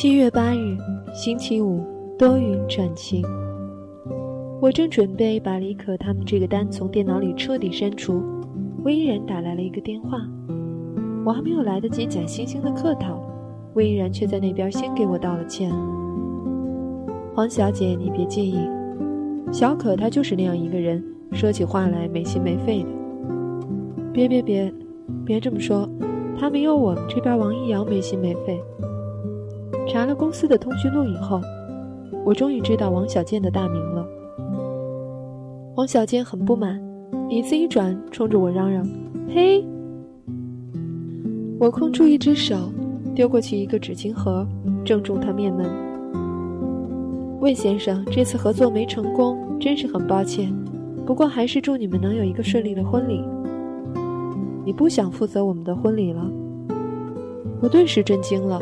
七月八日，星期五，多云转晴。我正准备把李可他们这个单从电脑里彻底删除，魏依然打来了一个电话。我还没有来得及假惺惺的客套，魏依然却在那边先给我道了歉。黄小姐，你别介意，小可她就是那样一个人，说起话来没心没肺的。别别别，别这么说，她没有我们这边王一瑶没心没肺。查了公司的通讯录以后，我终于知道王小贱的大名了。王小贱很不满，椅子一转，冲着我嚷嚷：“嘿！”我空出一只手，丢过去一个纸巾盒，正中他面门。魏先生，这次合作没成功，真是很抱歉。不过还是祝你们能有一个顺利的婚礼。你不想负责我们的婚礼了？我顿时震惊了。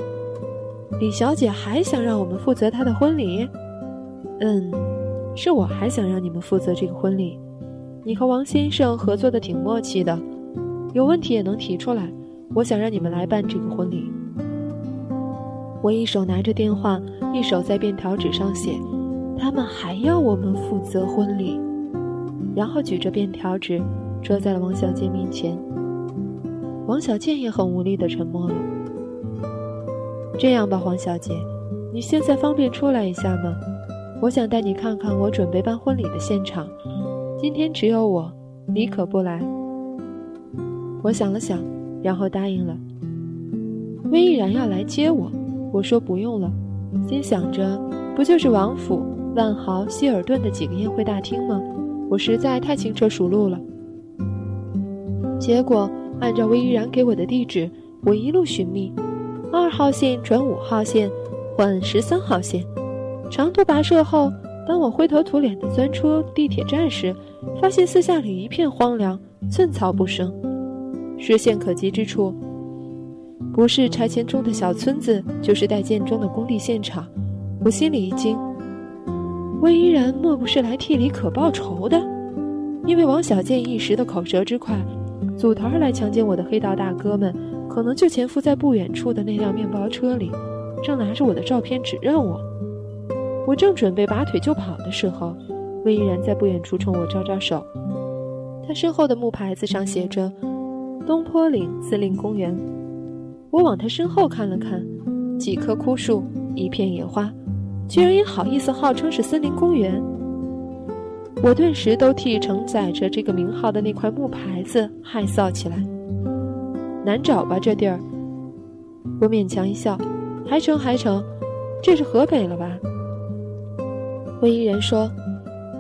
李小姐还想让我们负责她的婚礼？嗯，是我还想让你们负责这个婚礼。你和王先生合作的挺默契的，有问题也能提出来。我想让你们来办这个婚礼。我一手拿着电话，一手在便条纸上写：“他们还要我们负责婚礼。”然后举着便条纸，遮在了王小贱面前。王小贱也很无力的沉默了。这样吧，黄小姐，你现在方便出来一下吗？我想带你看看我准备办婚礼的现场。今天只有我，你可不来。我想了想，然后答应了。魏毅然要来接我，我说不用了，心想着不就是王府、万豪、希尔顿的几个宴会大厅吗？我实在太轻车熟路了。结果按照魏依然给我的地址，我一路寻觅。二号线转五号线，换十三号线。长途跋涉后，当我灰头土脸地钻出地铁站时，发现四下里一片荒凉，寸草不生。视线可及之处，不是拆迁中的小村子，就是待建中的工地现场。我心里一惊，魏依然莫不是来替李可报仇的？因为王小贱一时的口舌之快，组团来强奸我的黑道大哥们。可能就潜伏在不远处的那辆面包车里，正拿着我的照片指认我。我正准备拔腿就跑的时候，魏依然在不远处冲我招招手。他身后的木牌子上写着“东坡岭森林公园”。我往他身后看了看，几棵枯树，一片野花，居然也好意思号称是森林公园。我顿时都替承载着这个名号的那块木牌子害臊起来。难找吧这地儿，我勉强一笑，还成还成，这是河北了吧？魏依人说：“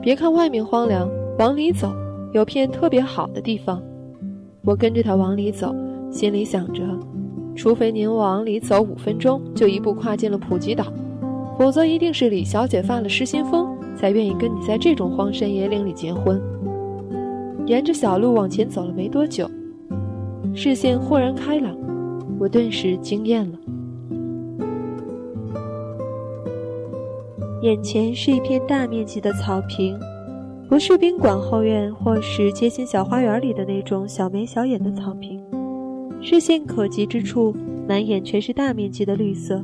别看外面荒凉，往里走，有片特别好的地方。”我跟着他往里走，心里想着：除非您往里走五分钟就一步跨进了普吉岛，否则一定是李小姐发了失心疯，才愿意跟你在这种荒山野岭里结婚。沿着小路往前走了没多久。视线豁然开朗，我顿时惊艳了。眼前是一片大面积的草坪，不是宾馆后院或是街心小花园里的那种小眉小眼的草坪。视线可及之处，满眼全是大面积的绿色，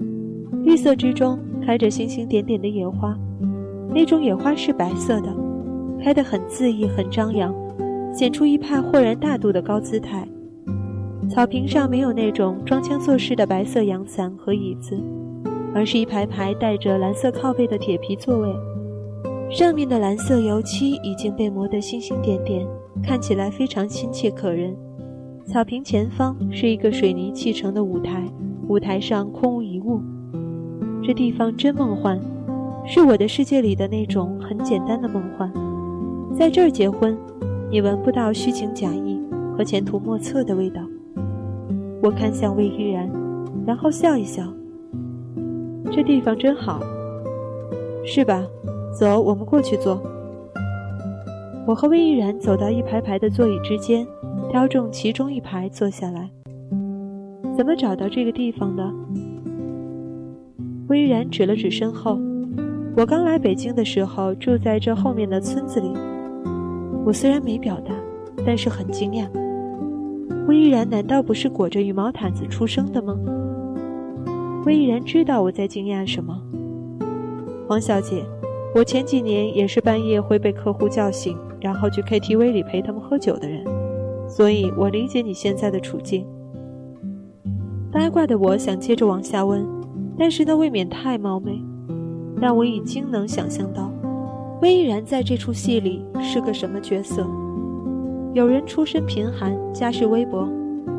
绿色之中开着星星点点的野花，那种野花是白色的，开得很恣意，很张扬，显出一派豁然大度的高姿态。草坪上没有那种装腔作势的白色阳伞和椅子，而是一排排带着蓝色靠背的铁皮座位，上面的蓝色油漆已经被磨得星星点点，看起来非常亲切可人。草坪前方是一个水泥砌成的舞台，舞台上空无一物。这地方真梦幻，是我的世界里的那种很简单的梦幻。在这儿结婚，你闻不到虚情假意和前途莫测的味道。我看向魏依然，然后笑一笑。这地方真好，是吧？走，我们过去坐。我和魏依然走到一排排的座椅之间，挑中其中一排坐下来。怎么找到这个地方的？魏依然指了指身后，我刚来北京的时候住在这后面的村子里。我虽然没表达，但是很惊讶。魏依然难道不是裹着羽毛毯子出生的吗？魏依然知道我在惊讶什么。黄小姐，我前几年也是半夜会被客户叫醒，然后去 KTV 里陪他们喝酒的人，所以我理解你现在的处境。八卦的我想接着往下问。但是那未免太冒昧，但我已经能想象到，魏依然在这出戏里是个什么角色。有人出身贫寒，家世微薄，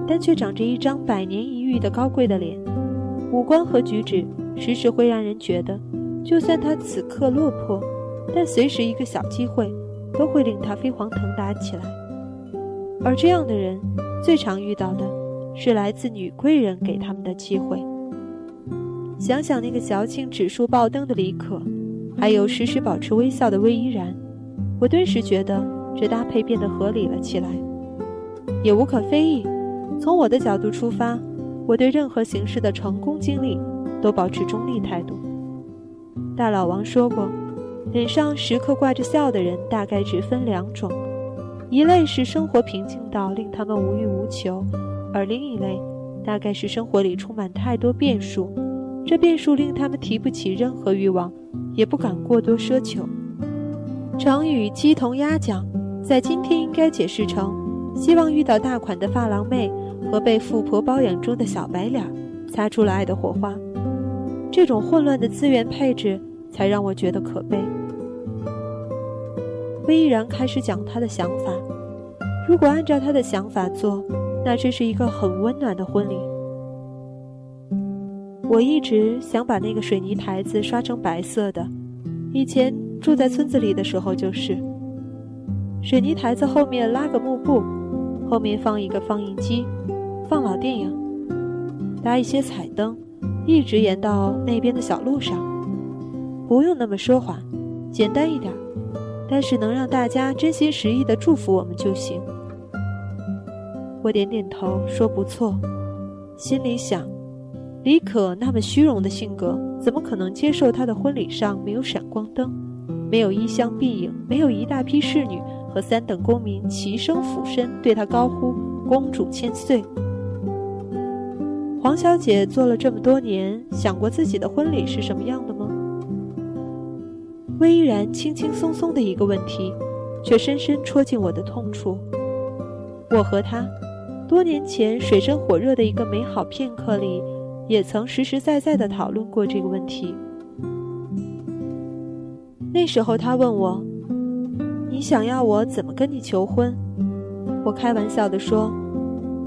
但却长着一张百年一遇的高贵的脸，五官和举止时时会让人觉得，就算他此刻落魄，但随时一个小机会都会令他飞黄腾达起来。而这样的人，最常遇到的是来自女贵人给他们的机会。想想那个矫情、指数爆灯的李可，还有时时保持微笑的魏依然，我顿时觉得这搭配变得合理了起来，也无可非议。从我的角度出发，我对任何形式的成功经历都保持中立态度。大老王说过，脸上时刻挂着笑的人大概只分两种：一类是生活平静到令他们无欲无求，而另一类大概是生活里充满太多变数。这变数令他们提不起任何欲望，也不敢过多奢求。成语“鸡同鸭讲”在今天应该解释成：希望遇到大款的发廊妹和被富婆包养中的小白脸，擦出了爱的火花。这种混乱的资源配置，才让我觉得可悲。魏依然开始讲他的想法：如果按照他的想法做，那这是一个很温暖的婚礼。我一直想把那个水泥台子刷成白色的，以前住在村子里的时候就是。水泥台子后面拉个幕布，后面放一个放映机，放老电影，搭一些彩灯，一直延到那边的小路上。不用那么奢华，简单一点，但是能让大家真心实意的祝福我们就行。我点点头说不错，心里想。李可那么虚荣的性格，怎么可能接受她的婚礼上没有闪光灯，没有衣香鬓影，没有一大批侍女和三等公民齐声俯身对她高呼“公主千岁”？黄小姐做了这么多年，想过自己的婚礼是什么样的吗？微然轻轻松松的一个问题，却深深戳进我的痛处。我和他，多年前水深火热的一个美好片刻里。也曾实实在在的讨论过这个问题。那时候他问我：“你想要我怎么跟你求婚？”我开玩笑的说：“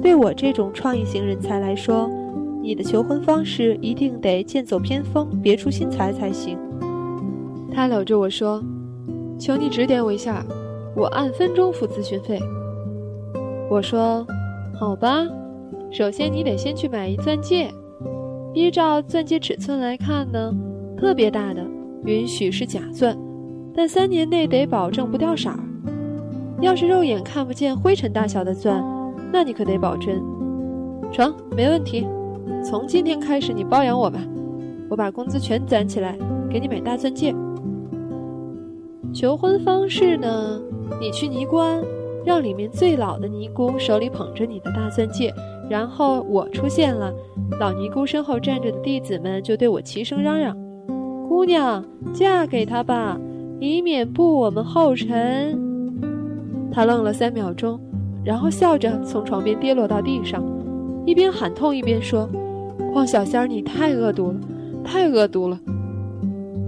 对我这种创意型人才来说，你的求婚方式一定得剑走偏锋、别出心裁才行。”他搂着我说：“求你指点我一下，我按分钟付咨询费。”我说：“好吧，首先你得先去买一钻戒。”依照钻戒尺寸来看呢，特别大的允许是假钻，但三年内得保证不掉色儿。要是肉眼看不见灰尘大小的钻，那你可得保真。成，没问题。从今天开始你包养我吧，我把工资全攒起来给你买大钻戒。求婚方式呢？你去尼姑庵，让里面最老的尼姑手里捧着你的大钻戒。然后我出现了，老尼姑身后站着的弟子们就对我齐声嚷嚷：“姑娘，嫁给他吧，以免步我们后尘。”他愣了三秒钟，然后笑着从床边跌落到地上，一边喊痛一边说：“黄小仙儿，你太恶毒了，太恶毒了。”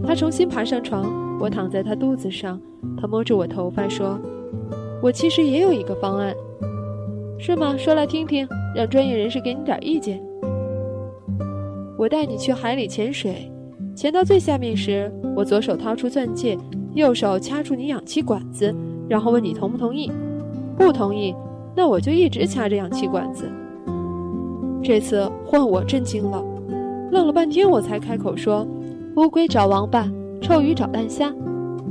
他重新爬上床，我躺在他肚子上，他摸着我头发说：“我其实也有一个方案，是吗？说来听听，让专业人士给你点意见。”我带你去海里潜水，潜到最下面时，我左手掏出钻戒，右手掐住你氧气管子，然后问你同不同意。不同意，那我就一直掐着氧气管子。这次换我震惊了，愣了半天，我才开口说：“乌龟找王八，臭鱼找烂虾。”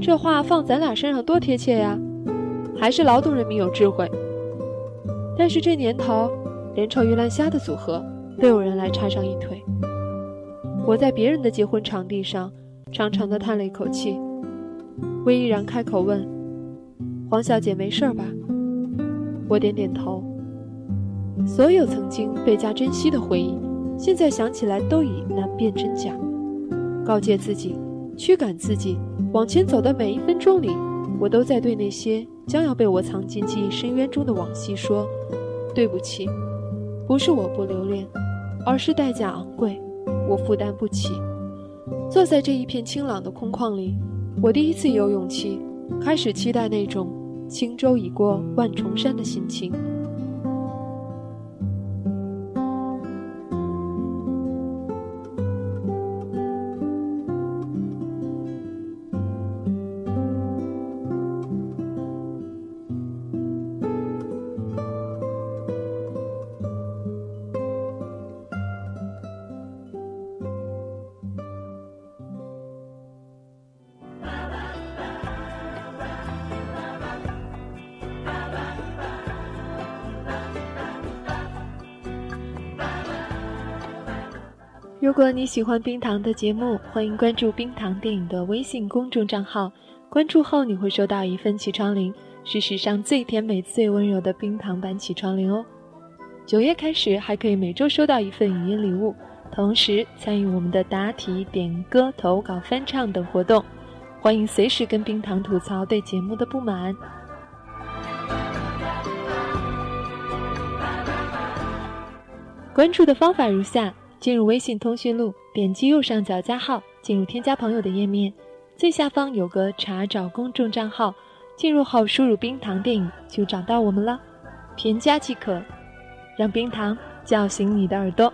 这话放咱俩身上多贴切呀！还是劳动人民有智慧。但是这年头，连臭鱼烂虾的组合都有人来插上一腿。我在别人的结婚场地上，长长的叹了一口气。魏依然开口问：“黄小姐没事吧？”我点点头。所有曾经倍加珍惜的回忆，现在想起来都已难辨真假。告诫自己，驱赶自己，往前走的每一分钟里，我都在对那些将要被我藏进记忆深渊中的往昔说：“对不起，不是我不留恋，而是代价昂贵。”我负担不起。坐在这一片清朗的空旷里，我第一次有勇气，开始期待那种轻舟已过万重山的心情。如果你喜欢冰糖的节目，欢迎关注冰糖电影的微信公众账号。关注后，你会收到一份起床铃，是史上最甜美、最温柔的冰糖版起床铃哦。九月开始，还可以每周收到一份语音礼物，同时参与我们的答题、点歌、投稿、翻唱等活动。欢迎随时跟冰糖吐槽对节目的不满。关注的方法如下。进入微信通讯录，点击右上角加号，进入添加朋友的页面，最下方有个查找公众账号，进入后输入“冰糖电影”就找到我们了，添加即可，让冰糖叫醒你的耳朵。